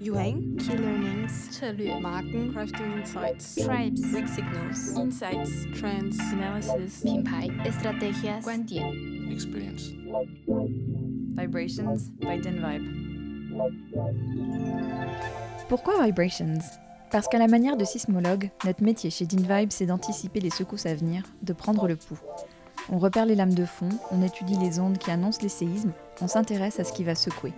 Yuheng, Key Learnings, 策略 Marken, Crafting Insights, Tribes Weak Signals, Insights, Trends, Analysis 品牌 Estrategias 观点 experience. Vibrations by Denvibe. Pourquoi Vibrations Parce qu'à la manière de sismologue, notre métier chez Dinvibe, c'est d'anticiper les secousses à venir, de prendre le pouls. On repère les lames de fond, on étudie les ondes qui annoncent les séismes, on s'intéresse à ce qui va secouer.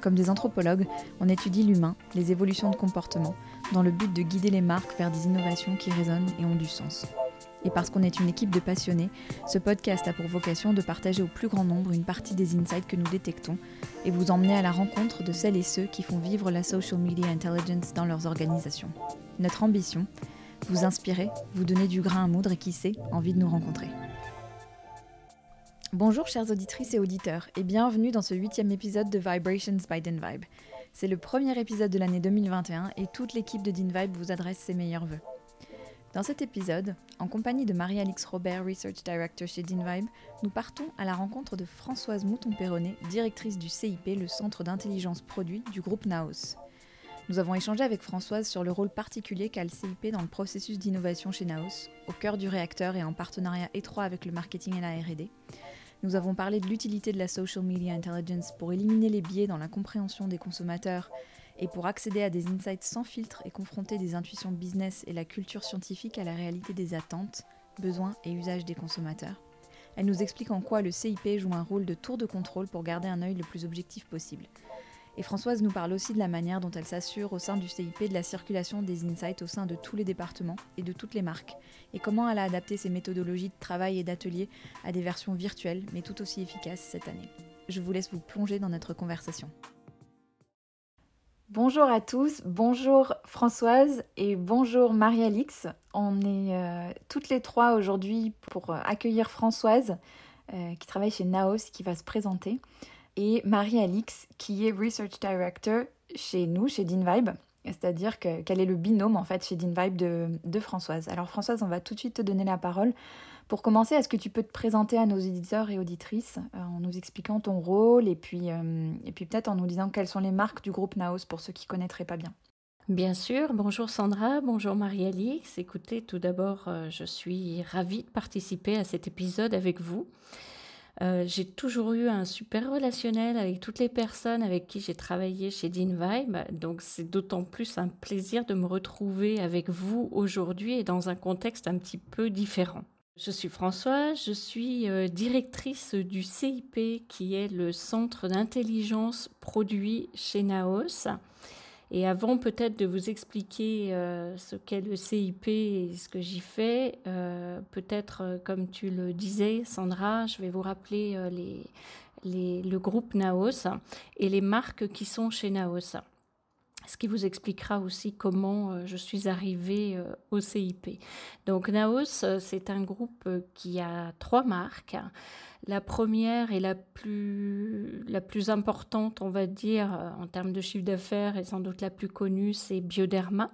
Comme des anthropologues, on étudie l'humain, les évolutions de comportement, dans le but de guider les marques vers des innovations qui résonnent et ont du sens. Et parce qu'on est une équipe de passionnés, ce podcast a pour vocation de partager au plus grand nombre une partie des insights que nous détectons et vous emmener à la rencontre de celles et ceux qui font vivre la social media intelligence dans leurs organisations. Notre ambition Vous inspirer, vous donner du grain à moudre et qui sait, envie de nous rencontrer. Bonjour chères auditrices et auditeurs et bienvenue dans ce huitième épisode de Vibrations by DinVibe. C'est le premier épisode de l'année 2021 et toute l'équipe de DinVibe vous adresse ses meilleurs voeux. Dans cet épisode, en compagnie de Marie-Alix Robert, Research Director chez DinVibe, nous partons à la rencontre de Françoise Mouton-Perronnet, directrice du CIP, le Centre d'intelligence produit du groupe Naos. Nous avons échangé avec Françoise sur le rôle particulier qu'a le CIP dans le processus d'innovation chez Naos, au cœur du réacteur et en partenariat étroit avec le marketing et la RD. Nous avons parlé de l'utilité de la social media intelligence pour éliminer les biais dans la compréhension des consommateurs et pour accéder à des insights sans filtre et confronter des intuitions business et la culture scientifique à la réalité des attentes, besoins et usages des consommateurs. Elle nous explique en quoi le CIP joue un rôle de tour de contrôle pour garder un œil le plus objectif possible. Et Françoise nous parle aussi de la manière dont elle s'assure au sein du CIP de la circulation des insights au sein de tous les départements et de toutes les marques, et comment elle a adapté ses méthodologies de travail et d'atelier à des versions virtuelles mais tout aussi efficaces cette année. Je vous laisse vous plonger dans notre conversation. Bonjour à tous, bonjour Françoise et bonjour Marie-Alix. On est euh, toutes les trois aujourd'hui pour euh, accueillir Françoise euh, qui travaille chez Naos qui va se présenter et Marie-Alix qui est Research Director chez nous, chez DinVibe. C'est-à-dire qu'elle est le binôme en fait chez DinVibe de, de Françoise. Alors Françoise, on va tout de suite te donner la parole. Pour commencer, est-ce que tu peux te présenter à nos éditeurs et auditrices euh, en nous expliquant ton rôle et puis, euh, et puis peut-être en nous disant quelles sont les marques du groupe Naos pour ceux qui ne connaîtraient pas bien? Bien sûr, bonjour Sandra, bonjour Marie-Alix. Écoutez, tout d'abord, euh, je suis ravie de participer à cet épisode avec vous. J'ai toujours eu un super relationnel avec toutes les personnes avec qui j'ai travaillé chez DinVibe, donc c'est d'autant plus un plaisir de me retrouver avec vous aujourd'hui et dans un contexte un petit peu différent. Je suis Françoise, je suis euh, directrice du CIP qui est le centre d'intelligence produit chez Naos. Et avant peut-être de vous expliquer euh, ce qu'est le CIP et ce que j'y fais, euh, peut-être comme tu le disais Sandra, je vais vous rappeler le groupe Naos et les marques qui sont chez Naos. Ce qui vous expliquera aussi comment euh, je suis arrivée euh, au CIP. Donc Naos, euh, c'est un groupe qui a trois marques. La première et la plus, la plus importante, on va dire, en termes de chiffre d'affaires et sans doute la plus connue, c'est Bioderma,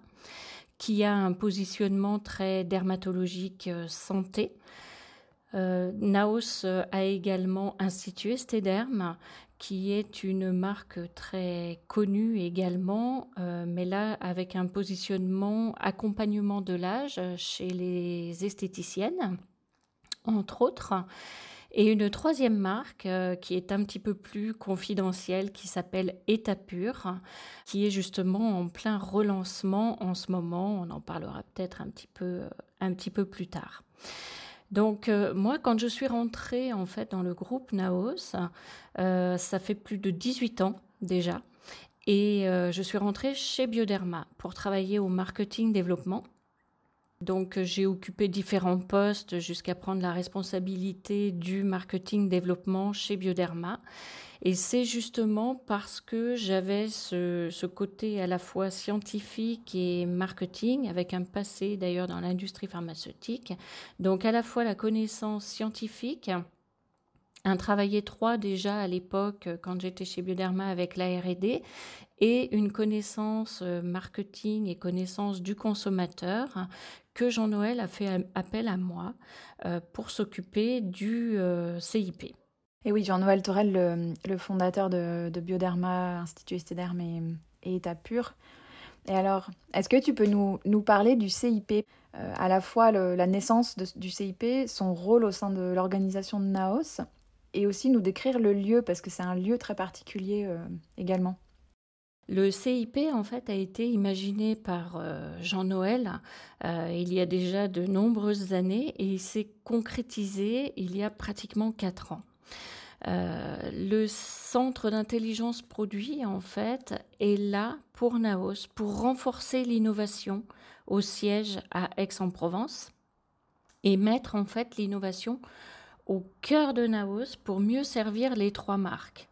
qui a un positionnement très dermatologique santé. Naos a également institué Stederm, qui est une marque très connue également, euh, mais là avec un positionnement accompagnement de l'âge chez les esthéticiennes, entre autres. Et une troisième marque euh, qui est un petit peu plus confidentielle, qui s'appelle Étapure, qui est justement en plein relancement en ce moment. On en parlera peut-être un peu, un petit peu plus tard. Donc euh, moi, quand je suis rentrée en fait dans le groupe Naos, euh, ça fait plus de 18 ans déjà, et euh, je suis rentrée chez Bioderma pour travailler au marketing développement. Donc j'ai occupé différents postes jusqu'à prendre la responsabilité du marketing développement chez Bioderma. Et c'est justement parce que j'avais ce, côté à la fois scientifique et marketing, avec un passé d'ailleurs dans l'industrie pharmaceutique. Donc à la fois la connaissance scientifique, un travail étroit déjà à l'époque quand j'étais chez Bioderma avec la R&D et une connaissance marketing et connaissance du consommateur que Jean-Noël a fait appel à moi pour s'occuper du CIP. Et oui, Jean-Noël Torel, le, fondateur de, Bioderma, Institut Estéderme et, et État Pur. Et alors, est-ce que tu peux nous, parler du CIP euh, À la fois la naissance du CIP, son rôle au sein de l'organisation de Naos, et aussi nous décrire le lieu, parce que c'est un lieu très particulier euh, également. Le CIP, en fait, a été imaginé par euh, Jean Noël il y a déjà de nombreuses années et il s'est concrétisé il y a pratiquement quatre ans. Euh, le centre d'intelligence produit, en fait, est là pour Naos, pour renforcer l'innovation au siège à Aix-en-Provence et mettre en fait l'innovation au cœur de Naos pour mieux servir les trois marques.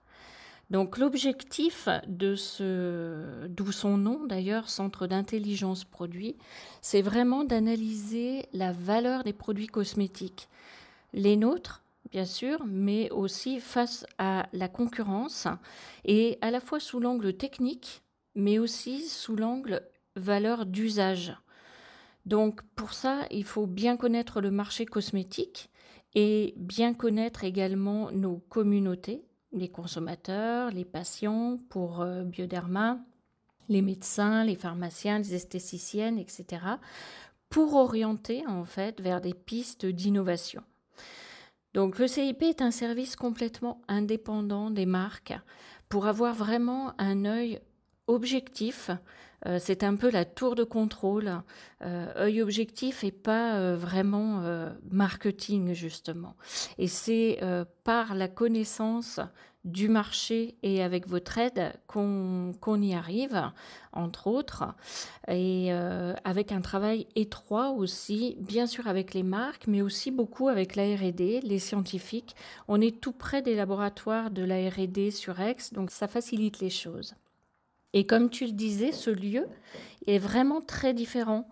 Donc l'objectif de ce, d'où son nom d'ailleurs, Centre d'intelligence produit, c'est vraiment d'analyser la valeur des produits cosmétiques. Les nôtres, bien sûr, mais aussi face à la concurrence, et à la fois sous l'angle technique, mais aussi sous l'angle valeur d'usage. Donc pour ça, il faut bien connaître le marché cosmétique et bien connaître également nos communautés, les consommateurs, les patients pour euh, Bioderma, les médecins, les pharmaciens, les esthéticiennes, etc., pour orienter en fait vers des pistes d'innovation. Donc le CIP est un service complètement indépendant des marques pour avoir vraiment un œil objectif. Euh, c'est un peu la tour de contrôle, euh, œil objectif et pas euh, vraiment marketing justement. Et c'est par la connaissance du marché et avec votre aide qu'on y arrive, entre autres, et euh, avec un travail étroit aussi, bien sûr avec les marques, mais aussi beaucoup avec la RD, les scientifiques. On est tout près des laboratoires de la RD sur Aix, donc ça facilite les choses. Et comme tu le disais, ce lieu est vraiment très différent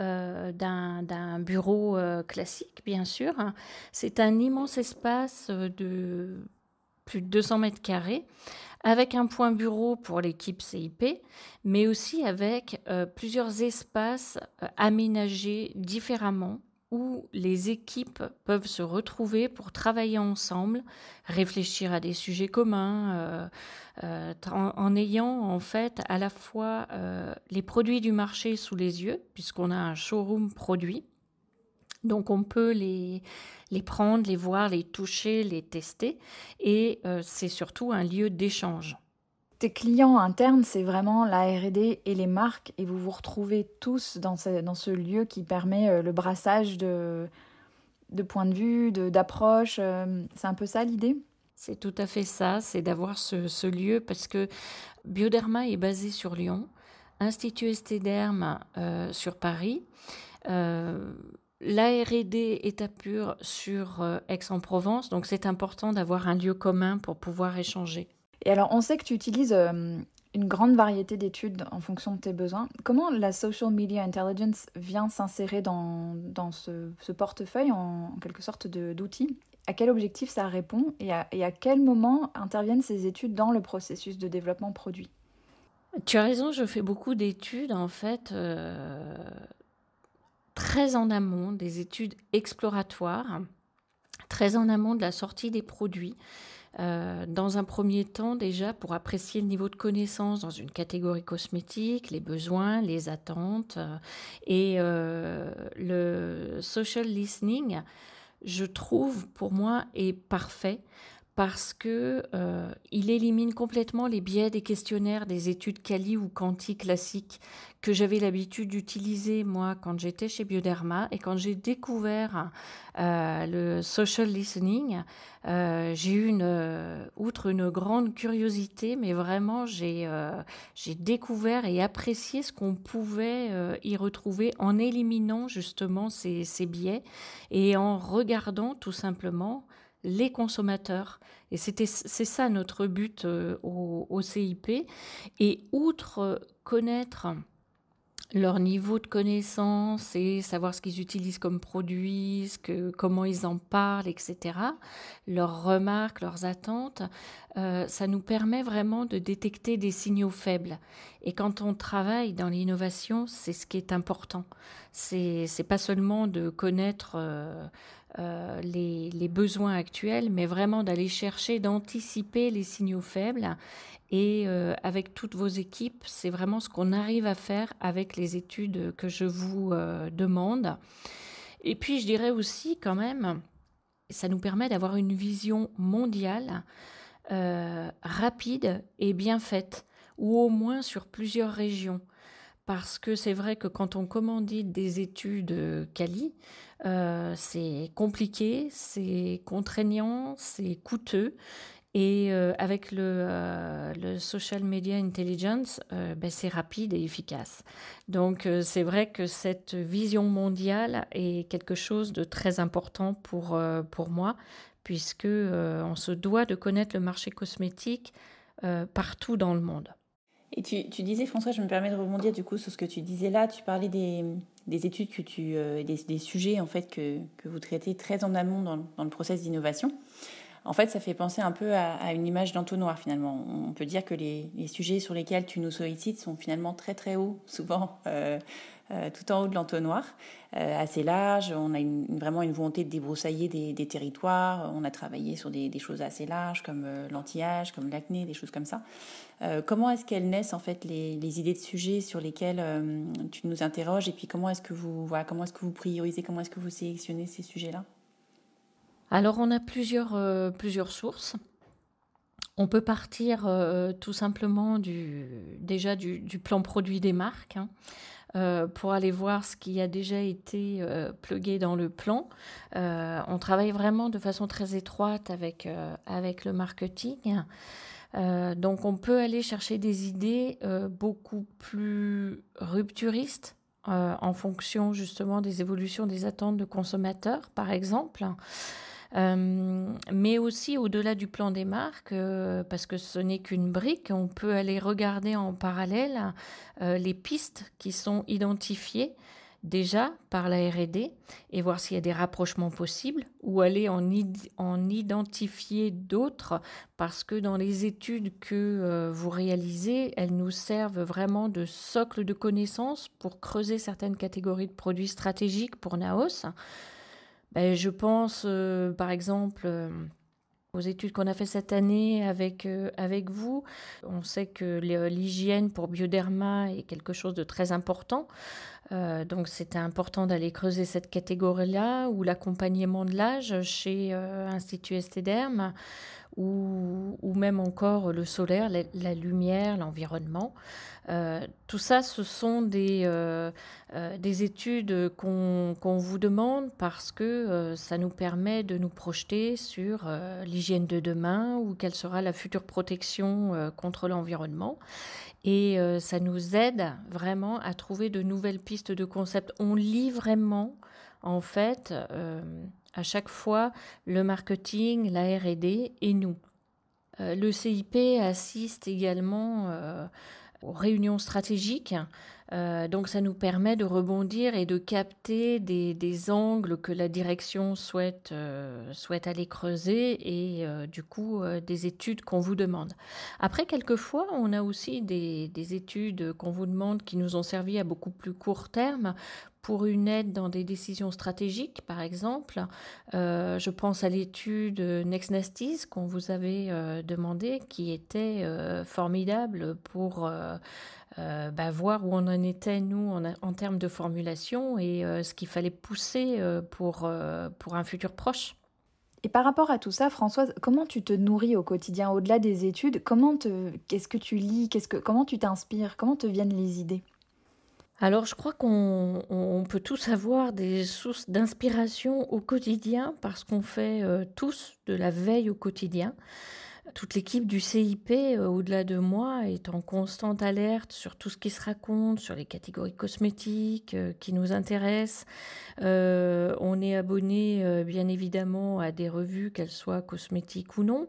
euh, d'un bureau euh, classique, bien sûr. C'est un immense espace de plus de 200 mètres carrés, avec un point bureau pour l'équipe CIP, mais aussi avec euh, plusieurs espaces euh, aménagés différemment où les équipes peuvent se retrouver pour travailler ensemble, réfléchir à des sujets communs, euh, en, ayant en fait à la fois les produits du marché sous les yeux, puisqu'on a un showroom produit, donc on peut les, les prendre, les voir, les toucher, les tester. Et euh, c'est surtout un lieu d'échange. Tes clients internes, c'est vraiment la RD et les marques, et vous vous retrouvez tous dans ce, dans ce lieu qui permet euh, le brassage de, de points de vue, d'approche. Euh, c'est un peu ça l'idée? C'est tout à fait ça, c'est d'avoir ce, ce, lieu parce que Bioderma est basé sur Lyon, Institut Estéderme sur Paris. La R&D est à pur sur euh, Aix-en-Provence, donc c'est important d'avoir un lieu commun pour pouvoir échanger. Et alors, on sait que tu utilises euh, une grande variété d'études en fonction de tes besoins. Comment la social media intelligence vient s'insérer dans, ce, portefeuille en, quelque sorte d'outils? À quel objectif ça répond? Et à, quel moment interviennent ces études dans le processus de développement produit? Tu as raison, je fais beaucoup d'études en fait. Euh, très en amont des études exploratoires, très en amont de la sortie des produits. Euh, dans un premier temps déjà pour apprécier le niveau de connaissance dans une catégorie cosmétique, les besoins, les attentes. Euh, et euh, le social listening, je trouve pour moi est parfait parce que euh, il élimine complètement les biais des questionnaires des études quali ou quanti classiques que j'avais l'habitude d'utiliser moi quand j'étais chez Bioderma. Et quand j'ai découvert euh, le social listening, euh, j'ai eu une outre une grande curiosité, mais vraiment j'ai découvert et apprécié ce qu'on pouvait y retrouver en éliminant justement ces biais et en regardant tout simplement les consommateurs. Et c'était, c'est ça notre but euh, au, CIP. Et outre connaître leur niveau de connaissance et savoir ce qu'ils utilisent comme produits, que, comment ils en parlent, etc., leurs remarques, leurs attentes, euh, ça nous permet vraiment de détecter des signaux faibles. Et quand on travaille dans l'innovation, c'est ce qui est important. C'est, c'est pas seulement de connaître euh, euh, les, besoins actuels, mais vraiment d'aller chercher, d'anticiper les signaux faibles et euh, avec toutes vos équipes, c'est vraiment ce qu'on arrive à faire avec les études que je vous euh, demande. Et puis, je dirais aussi quand même, ça nous permet d'avoir une vision mondiale rapide et bien faite, ou au moins sur plusieurs régions. Parce que c'est vrai que quand on commandite des études quali, c'est compliqué, c'est contraignant, c'est coûteux. Et euh, avec le, euh, social media intelligence, euh, ben, c'est rapide et efficace. Donc c'est vrai que cette vision mondiale est quelque chose de très important pour, pour moi, puisque on se doit de connaître le marché cosmétique partout dans le monde. Et tu, tu, disais, François, je me permets de rebondir du coup sur ce que tu disais là. Tu parlais des, des études que tu, des, des, sujets en fait que, que, vous traitez très en amont dans, dans le process d'innovation. En fait, ça fait penser un peu à, une image d'entonnoir finalement. On peut dire que les, sujets sur lesquels tu nous sollicites sont finalement très très hauts, souvent euh, euh, tout en haut de l'entonnoir, euh, assez large. On a vraiment une volonté de débroussailler des, territoires. On a travaillé sur des, choses assez larges comme l'anti-âge, comme l'acné, des choses comme ça. comment est-ce qu'elles naissent en fait les, idées de sujets sur lesquels tu nous interroges? Et puis comment est-ce que vous voilà, est-ce que vous priorisez, comment est-ce que vous sélectionnez ces sujets-là? Alors on a plusieurs, euh, plusieurs sources. On peut partir euh, tout simplement du, déjà du, plan produit des marques hein, euh, pour aller voir ce qui a déjà été plugué dans le plan. on travaille vraiment de façon très étroite avec, avec le marketing. donc on peut aller chercher des idées beaucoup plus rupturistes en fonction justement des évolutions des attentes de consommateurs, par exemple. Euh, mais aussi au-delà du plan des marques, euh, parce que ce n'est qu'une brique, on peut aller regarder en parallèle euh, les pistes qui sont identifiées déjà par la RD et voir s'il y a des rapprochements possibles ou aller en, en identifier d'autres parce que dans les études que vous réalisez, elles nous servent vraiment de socle de connaissances pour creuser certaines catégories de produits stratégiques pour Naos. Ben, je pense, euh, par exemple, euh, aux études qu'on a fait cette année avec, euh, avec vous. On sait que l'hygiène pour Bioderma est quelque chose de très important. donc c'était important d'aller creuser cette catégorie-là, ou l'accompagnement de l'âge chez Institut Estéderme ou, ou, même encore le solaire, la, lumière, l'environnement. Euh, tout ça, ce sont des, euh, euh, des études qu'on vous demande parce que ça nous permet de nous projeter sur l'hygiène de demain ou quelle sera la future protection contre l'environnement. Et ça nous aide vraiment à trouver de nouvelles pistes de concept. On lit vraiment, en fait, à chaque fois le marketing, la RD et nous. Euh, le CIP assiste également euh, aux réunions stratégiques. Euh, donc ça nous permet de rebondir et de capter des, angles que la direction souhaite, souhaite aller creuser et du coup des études qu'on vous demande. Après, quelquefois, on a aussi des, des études qu'on vous demande qui nous ont servi à beaucoup plus court terme pour une aide dans des décisions stratégiques, par exemple. Euh, je pense à l'étude Next Nasties qu'on vous avait euh, demandé, qui était euh, formidable pour bah, voir où on en était, nous, en, en termes de formulation et ce qu'il fallait pousser pour, pour un futur proche. Et par rapport à tout ça, Françoise, comment tu te nourris au quotidien au-delà des études? Comment te, qu'est-ce que tu lis? Qu'est-ce que, Comment tu t'inspires? Comment te viennent les idées? Alors je crois qu'on peut tous avoir des sources d'inspiration au quotidien parce qu'on fait euh, tous de la veille au quotidien. Toute l'équipe du CIP, euh, au-delà de moi, est en constante alerte sur tout ce qui se raconte, sur les catégories cosmétiques euh, qui nous intéressent. on est abonné bien évidemment à des revues, qu'elles soient cosmétiques ou non.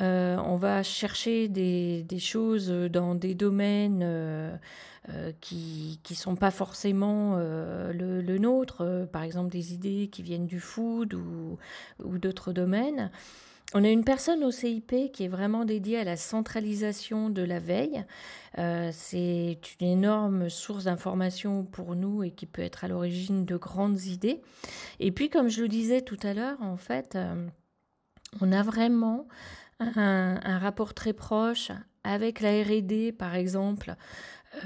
on va chercher des, choses dans des domaines qui ne sont pas forcément le, nôtre, par exemple des idées qui viennent du food ou d'autres domaines. On a une personne au CIP qui est vraiment dédiée à la centralisation de la veille. Euh, c'est une énorme source d'information pour nous et qui peut être à l'origine de grandes idées. Et puis, comme je le disais tout à l'heure, en fait, euh, on a vraiment un, un, rapport très proche avec la RD, par exemple,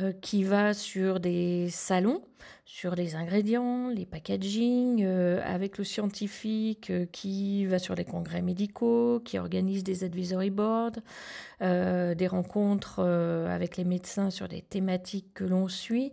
euh, qui va sur des salons, sur les ingrédients, les packaging, euh, avec le scientifique euh, qui va sur les congrès médicaux, qui organise des advisory boards, des rencontres avec les médecins sur des thématiques que l'on suit.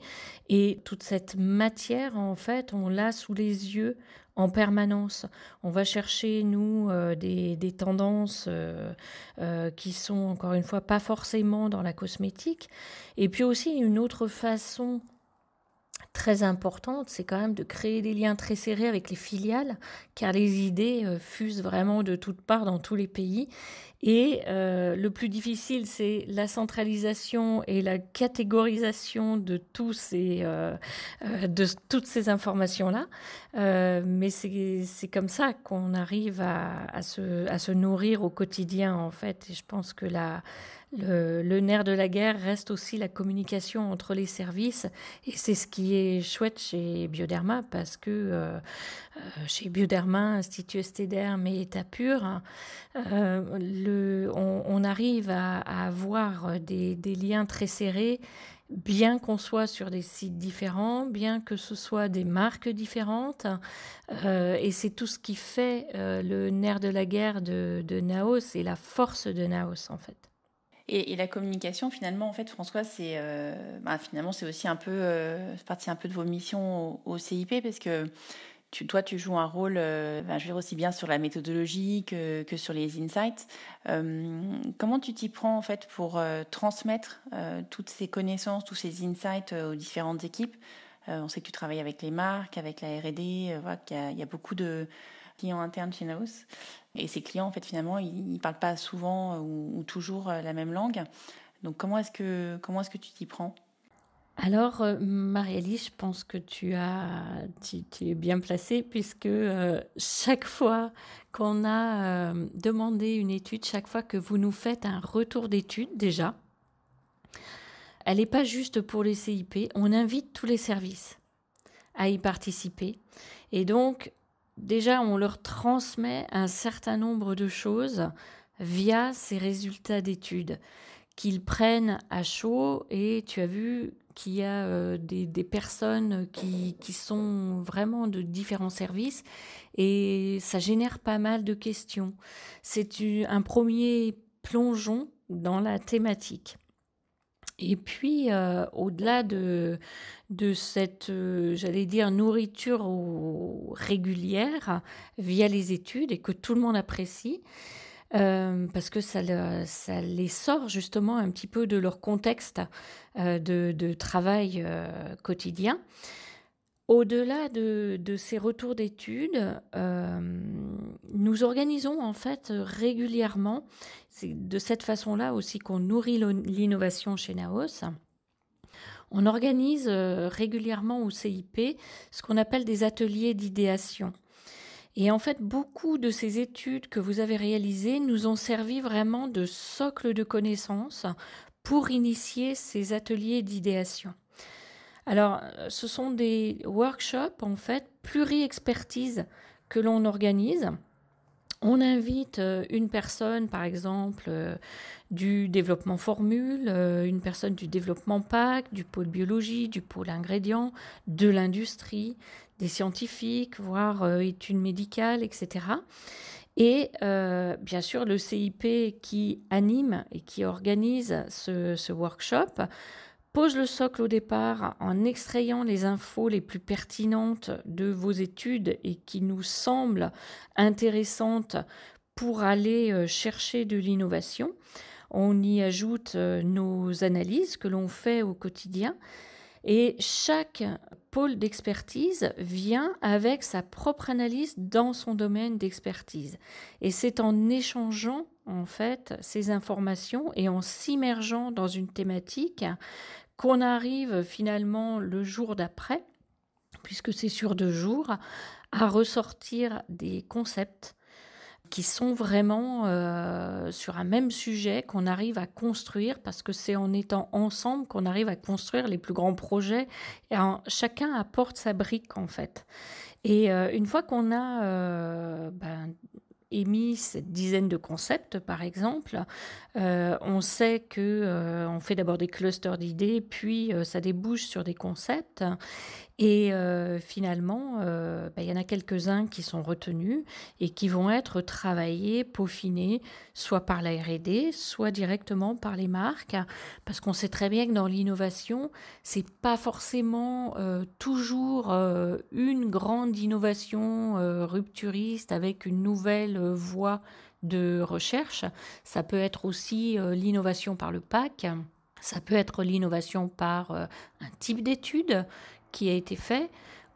Et toute cette matière, en fait, on l'a sous les yeux en permanence. On va chercher, nous, euh, des, tendances euh, euh, qui sont, encore une fois, pas forcément dans la cosmétique. Et puis aussi, une autre façon très importante, c'est quand même de créer des liens très serrés avec les filiales, car les idées fusent vraiment de toutes parts dans tous les pays. Et euh, le plus difficile, c'est la centralisation et la catégorisation de, tous ces, euh, euh, de toutes ces informations-là. mais c'est comme ça qu'on arrive à, à, se, à, se, nourrir au quotidien, en fait. Et je pense que la, le, nerf de la guerre reste aussi la communication entre les services et c'est ce qui est chouette chez Bioderma parce que euh, euh, chez Bioderma, Institut Estéderme et État pur, euh, le, on, arrive à, avoir des, liens très serrés bien qu'on soit sur des sites différents, bien que ce soit des marques différentes. et c'est tout ce qui fait le nerf de la guerre de, de Naos et la force de Naos en fait. Et, la communication, finalement, en fait, François, c'est euh, bah, finalement c'est aussi un peu euh, partie un peu de vos missions au, CIP parce que toi, tu joues un rôle, euh, bah, je dire aussi bien sur la méthodologie que, sur les insights. comment tu t'y prends en fait pour transmettre toutes ces connaissances, tous ces insights aux différentes équipes? On sait que tu travailles avec les marques, avec la R&D, voilà, qu'il y, a beaucoup de clients internes chez Naos. Et ces clients, en fait, finalement, ils ne parlent pas souvent ou, toujours euh, la même langue. Donc, comment est-ce que, comment est-ce que tu t'y prends? Alors, euh, Marie-Alice, je pense que tu, as, tu, es bien placée puisque euh, chaque fois qu'on a demandé une étude, chaque fois que vous nous faites un retour d'étude déjà, elle n'est pas juste pour les CIP, on invite tous les services à y participer. Et donc, déjà, on leur transmet un certain nombre de choses via ces résultats d'études qu'ils prennent à chaud et tu as vu qu'il y a euh, des, personnes qui, qui, sont vraiment de différents services et ça génère pas mal de questions. C'est un premier plongeon dans la thématique. Et puis, euh, au-delà de, de cette, euh, j'allais dire, nourriture régulière via les études et que tout le monde apprécie, euh, parce que ça, ça, les sort justement un petit peu de leur contexte de, de, travail quotidien. Au-delà de, ces retours d'études, nous organisons en fait régulièrement c'est de cette façon-là aussi qu'on nourrit l'innovation chez Naos. On organise euh, régulièrement au CIP ce qu'on appelle des ateliers d'idéation. Et en fait, beaucoup de ces études que vous avez réalisées nous ont servi vraiment de socle de connaissances pour initier ces ateliers d'idéation. Alors, ce sont des workshops, en fait, pluri-expertise que l'on organise on invite euh, une personne, par exemple, euh, du développement formule, euh, une personne du développement PAC, du pôle biologie, du pôle ingrédients, de l'industrie, des scientifiques, voire études médicales, etc. Et bien sûr, le CIP qui anime et qui organise ce workshop pose le socle au départ en extrayant les infos les plus pertinentes de vos études et qui nous semblent intéressantes pour aller euh, chercher de l'innovation. On y ajoute euh, nos analyses que l'on fait au quotidien. Et chaque pôle d'expertise vient avec sa propre analyse dans son domaine d'expertise. Et c'est en échangeant en fait ces informations et en s'immergeant dans une thématique qu'on arrive finalement le jour d'après, puisque c'est sur deux jours, à ressortir des concepts qui sont vraiment euh, sur un même sujet qu'on arrive à construire parce que c'est en étant ensemble qu'on arrive à construire les plus grands projets. Et chacun apporte sa brique en fait. Et euh, une fois qu'on a euh, ben, émis cette dizaine de concepts, par exemple, on sait que on fait d'abord des clusters d'idées, puis ça débouche sur des concepts. Et euh, finalement, euh, bah, il y en a quelques-uns qui sont retenus et qui vont être travaillés, peaufinés, soit par la RD, soit directement par les marques, parce qu'on sait très bien que dans l'innovation, c'est pas forcément euh, toujours une grande innovation rupturiste avec une nouvelle voie de recherche. Ça peut être aussi l'innovation par le pack. Ça peut être l'innovation par un type d'étude qui a été fait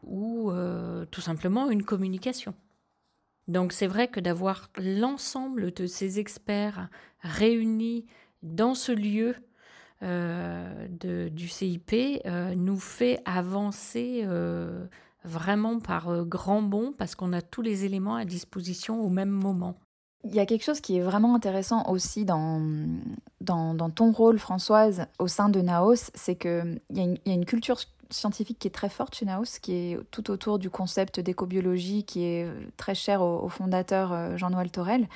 ou euh, tout simplement une communication. Donc c'est vrai que d'avoir l'ensemble de ces experts réunis dans ce lieu euh, du CIP euh, nous fait avancer vraiment par grand bond parce qu'on a tous les éléments à disposition au même moment. Il y a quelque chose qui est vraiment intéressant aussi dans ton rôle, Françoise, au sein de Naos, c'est qu'il y, y, a une culture scientifique qui est très forte chez Naos, qui est tout autour du concept d'écobiologie, qui est très cher au, fondateur euh, Jean-Noël Torel.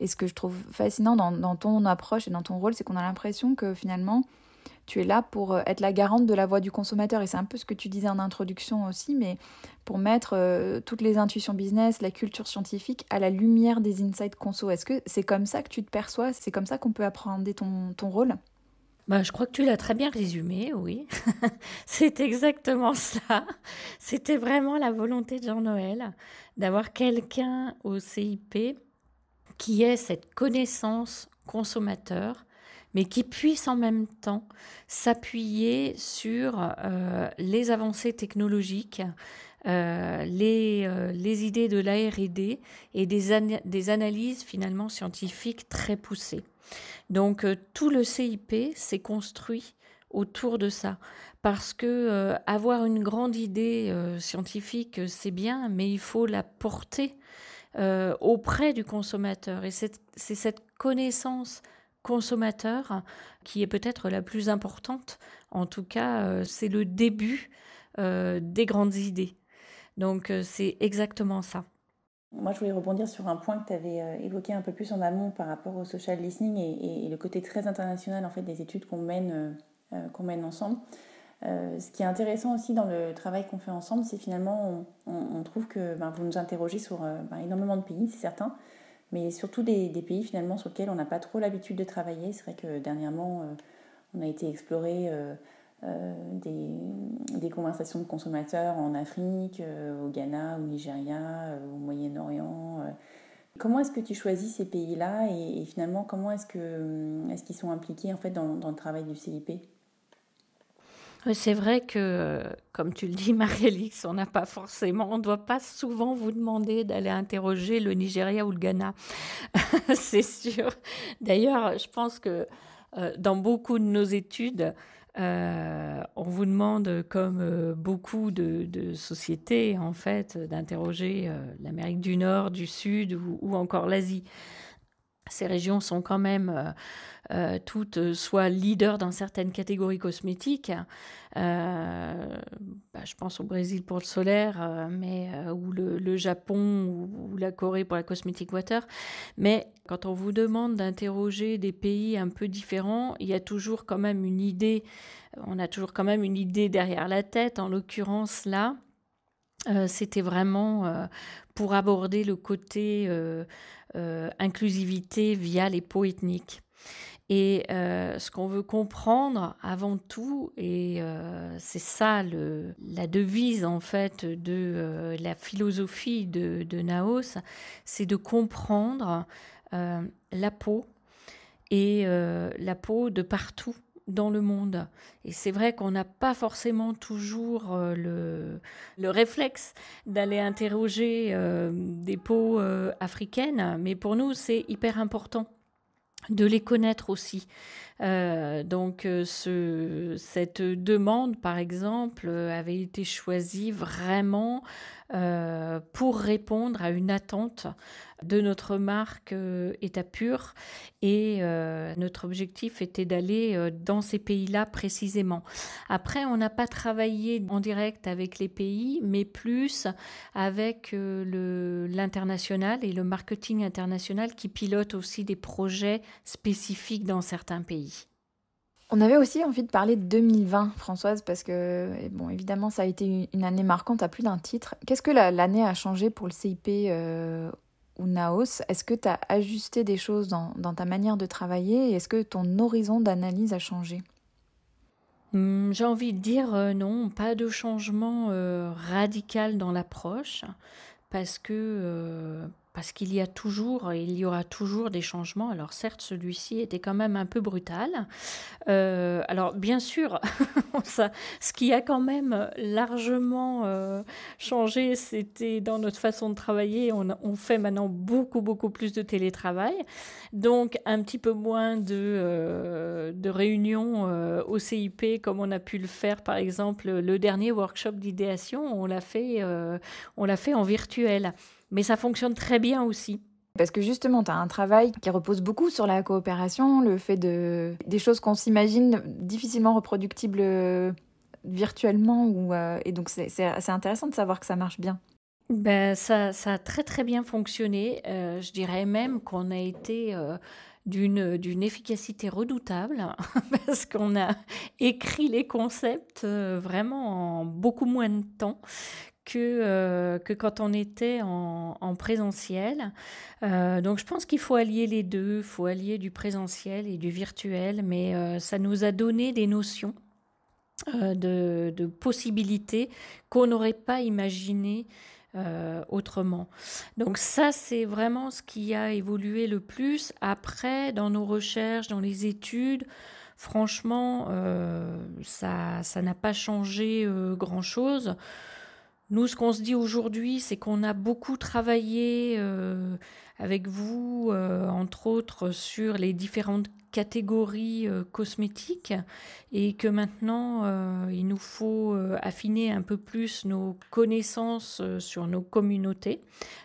Et ce que je trouve fascinant dans, ton approche et dans ton rôle, c'est qu'on a l'impression que finalement, tu es là pour euh, être la garante de la voix du consommateur. Et c'est un peu ce que tu disais en introduction aussi, mais pour mettre euh, toutes les intuitions business, la culture scientifique à la lumière des insights conso. Est-ce que c'est comme ça que tu te perçois? C'est comme ça qu'on peut appréhender ton, ton rôle? Bah, je crois que tu l'as très bien résumé, oui. c'est exactement ça. C'était vraiment la volonté de Jean-Noël d'avoir quelqu'un au CIP qui ait cette connaissance consommateur, mais qui puisse en même temps s'appuyer sur euh, les avancées technologiques, euh, les, euh, les, idées de l'ARD et des, des analyses finalement scientifiques très poussées. Donc euh, tout le CIP s'est construit autour de ça. Parce que euh, avoir une grande idée euh, scientifique, c'est bien, mais il faut la porter auprès du consommateur. Et c'est cette connaissance consommateur qui est peut-être la plus importante. En tout cas, c'est le début des grandes idées. Donc c'est exactement ça. Moi, je voulais rebondir sur un point que tu avais euh, évoqué un peu plus en amont par rapport au social listening et, le côté très international en fait des études qu'on mène, euh, euh, qu'on mène ensemble. ce qui est intéressant aussi dans le travail qu'on fait ensemble, c'est finalement on, trouve que ben, vous nous interrogez sur ben, énormément de pays, c'est certain, mais surtout des, pays finalement sur lesquels on n'a pas trop l'habitude de travailler. C'est vrai que dernièrement, on a été explorer des, des, conversations de consommateurs en Afrique, euh, au Ghana, au Nigeria, euh, au Moyen-Orient. Comment est-ce que tu choisis ces pays-là et, finalement comment est-ce que est-ce qu'ils sont impliqués en fait dans, dans le travail du CIP c'est vrai que, comme tu le dis, Marie-Alix, on n'a pas forcément, on ne doit pas souvent vous demander d'aller interroger le Nigeria ou le Ghana. c'est sûr. D'ailleurs, je pense que dans beaucoup de nos études, euh, on vous demande, comme euh, beaucoup de, sociétés, en fait, d'interroger euh, l'Amérique du Nord, du Sud ou encore l'Asie. Ces régions sont quand même euh, toutes euh, soit leaders dans certaines catégories cosmétiques. Euh, bah, je pense au Brésil pour le solaire, mais ou le, Japon ou, la Corée pour la cosmétique water. Mais quand on vous demande d'interroger des pays un peu différents, il y a toujours quand même une idée. On a toujours quand même une idée derrière la tête. En l'occurrence là. c'était vraiment pour aborder le côté inclusivité via les peaux ethniques. Et euh, ce qu'on veut comprendre avant tout, et euh, c'est ça la devise en fait de euh, la philosophie de Naos, c'est de comprendre la peau et la peau de partout dans le monde. Et c'est vrai qu'on n'a pas forcément toujours euh, le, le, réflexe d'aller interroger euh, des peaux euh, africaines, mais pour nous, c'est hyper important de les connaître aussi. Euh, donc euh, ce, cette demande, par exemple, avait été choisie vraiment euh, pour répondre à une attente de notre marque État pur et notre objectif était d'aller dans ces pays-là précisément. Après, on n'a pas travaillé en direct avec les pays, mais plus avec l'international et le marketing international qui pilote aussi des projets spécifiques dans certains pays. On avait aussi envie de parler de 2020, Françoise, parce que, bon, évidemment, ça a été une année marquante à plus d'un titre. Qu'est-ce que l'année a changé pour le CIP euh, ou Naos? Est-ce que tu as ajusté des choses dans, ta manière de travailler? Est-ce que ton horizon d'analyse a changé? Hmm, J'ai envie de dire euh, non, pas de changement euh, radical dans l'approche, parce que parce qu'il y a toujours il y aura toujours des changements. Alors certes, celui-ci était quand même un peu brutal. Euh, alors bien sûr, ce qui a quand même largement euh, changé, c'était dans notre façon de travailler. On, on, fait maintenant beaucoup, beaucoup plus de télétravail. Donc un petit peu moins de, euh, de réunions au CIP comme on a pu le faire par exemple le dernier workshop d'idéation. On l'a fait, on l'a fait en virtuel mais ça fonctionne très bien aussi. Parce que justement, tu as un travail qui repose beaucoup sur la coopération, le fait de des choses qu'on s'imagine difficilement reproductibles euh, virtuellement. Ou, euh, et donc, c'est intéressant de savoir que ça marche bien. Ben, ça, ça a très très bien fonctionné. Euh, je dirais même qu'on a été d'une d'une efficacité redoutable parce qu'on a écrit les concepts vraiment en beaucoup moins de temps que, euh, que quand on était en, en présentiel. Euh, donc je pense qu'il faut allier les deux, il faut allier du présentiel et du virtuel, mais euh, ça nous a donné des notions de, possibilités qu'on n'aurait pas imaginées autrement. Donc ça, c'est vraiment ce qui a évolué le plus. Après, dans nos recherches, dans les études, franchement, ça n'a pas changé grand-chose. Nous, ce qu'on se dit aujourd'hui, c'est qu'on a beaucoup travaillé euh, avec vous, euh, entre autres, sur les différentes catégories euh, cosmétiques et que maintenant, il nous faut affiner un peu plus nos connaissances sur nos communautés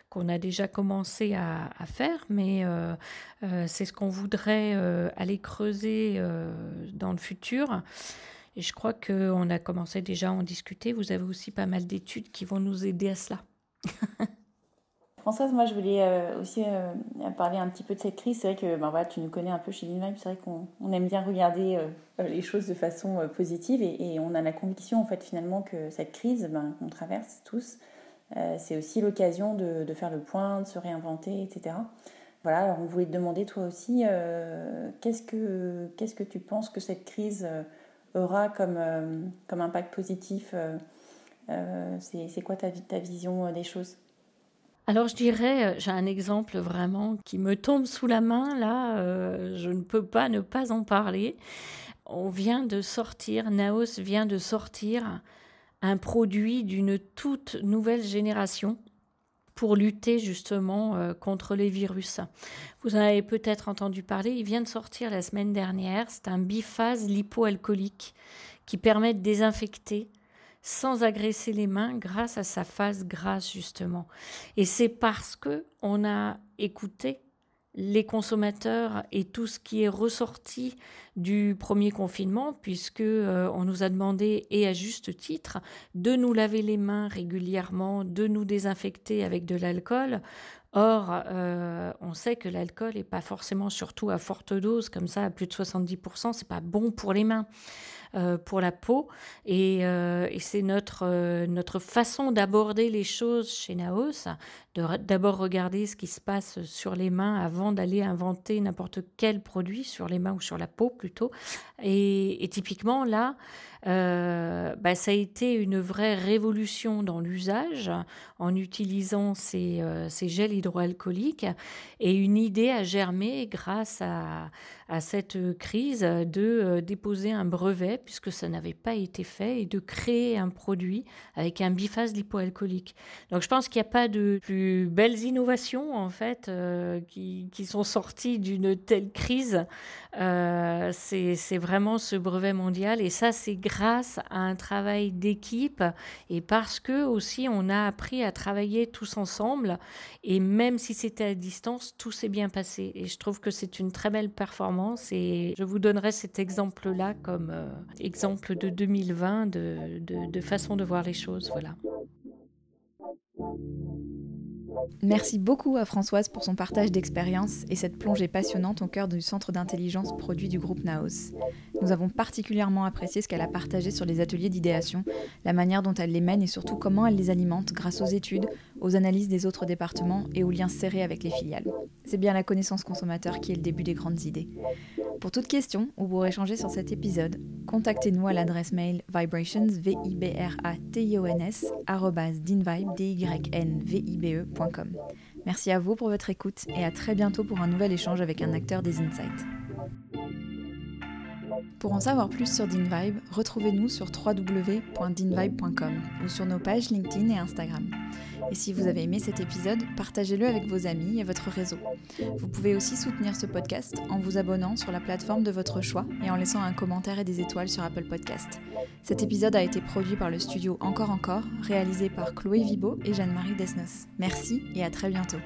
qu'on a déjà commencé à, à faire, mais c'est ce qu'on voudrait aller creuser dans le futur. Et je crois qu'on a commencé déjà à en discuter. Vous avez aussi pas mal d'études qui vont nous aider à cela. Françoise, moi je voulais euh, aussi euh, parler un petit peu de cette crise. C'est vrai que ben, voilà, tu nous connais un peu chez Linvibe. C'est vrai qu'on aime bien regarder euh, les choses de façon positive et, on a la conviction en fait finalement que cette crise ben, qu'on traverse tous, c'est aussi l'occasion de, de, faire le point, de se réinventer, etc. Voilà, alors on voulait te demander toi aussi, qu'est-ce que qu'est-ce que tu penses que cette crise aura comme, euh, comme impact positif euh, euh, C'est quoi ta, ta vision des choses? Alors je dirais, j'ai un exemple vraiment qui me tombe sous la main, là, je ne peux pas ne pas en parler. On vient de sortir, Naos vient de sortir un produit d'une toute nouvelle génération pour lutter justement euh, contre les virus. Vous en avez peut-être entendu parler, il vient de sortir la semaine dernière, c'est un biphase lipoalcoolique qui permet de désinfecter sans agresser les mains grâce à sa phase grasse justement. Et c'est parce que on a écouté les consommateurs et tout ce qui est ressorti du premier confinement, puisque euh, on nous a demandé, et à juste titre, de nous laver les mains régulièrement, de nous désinfecter avec de l'alcool. Or, euh, on sait que l'alcool n'est pas forcément, surtout à forte dose, comme ça, à plus de 70%, c'est pas bon pour les mains. pour la peau. Et, et c'est notre, notre façon d'aborder les choses chez Naos, d'abord regarder ce qui se passe sur les mains avant d'aller inventer n'importe quel produit sur les mains ou sur la peau plutôt. Et, typiquement là, euh, bah, ça a été une vraie révolution dans l'usage en utilisant ces, euh, ces, gels hydroalcooliques et une idée a germé grâce à, à cette crise de euh, déposer un brevet puisque ça n'avait pas été fait et de créer un produit avec un biphase lipoalcoolique. Donc je pense qu'il n'y a pas de plus belles innovations en fait qui, qui, sont sorties d'une telle crise. c'est vraiment ce brevet mondial et ça c'est grâce à un travail d'équipe et parce que aussi on a appris à travailler tous ensemble et même si c'était à distance, tout s'est bien passé et je trouve que c'est une très belle performance et je vous donnerai cet exemple-là comme euh, exemple de 2020 de, de, de façon de voir les choses. Voilà. Merci beaucoup à Françoise pour son partage d'expérience et cette plongée passionnante au cœur du centre d'intelligence produit du groupe Naos. Nous avons particulièrement apprécié ce qu'elle a partagé sur les ateliers d'idéation, la manière dont elle les mène et surtout comment elle les alimente grâce aux études, aux analyses des autres départements et aux liens serrés avec les filiales. C'est bien la connaissance consommateur qui est le début des grandes idées. Pour toute question ou pour échanger sur cet épisode, contactez-nous à l'adresse mail vibrations, v i b r a t i o n s Merci à vous pour votre écoute et à très bientôt pour un nouvel échange avec un acteur des Insights. Pour en savoir plus sur DinVibe, retrouvez-nous sur www.dinvibe.com ou sur nos pages LinkedIn et Instagram. Et si vous avez aimé cet épisode, partagez-le avec vos amis et votre réseau. Vous pouvez aussi soutenir ce podcast en vous abonnant sur la plateforme de votre choix et en laissant un commentaire et des étoiles sur Apple Podcast. Cet épisode a été produit par le studio Encore Encore, réalisé par Chloé Vibo et Jeanne-Marie Desnos. Merci et à très bientôt.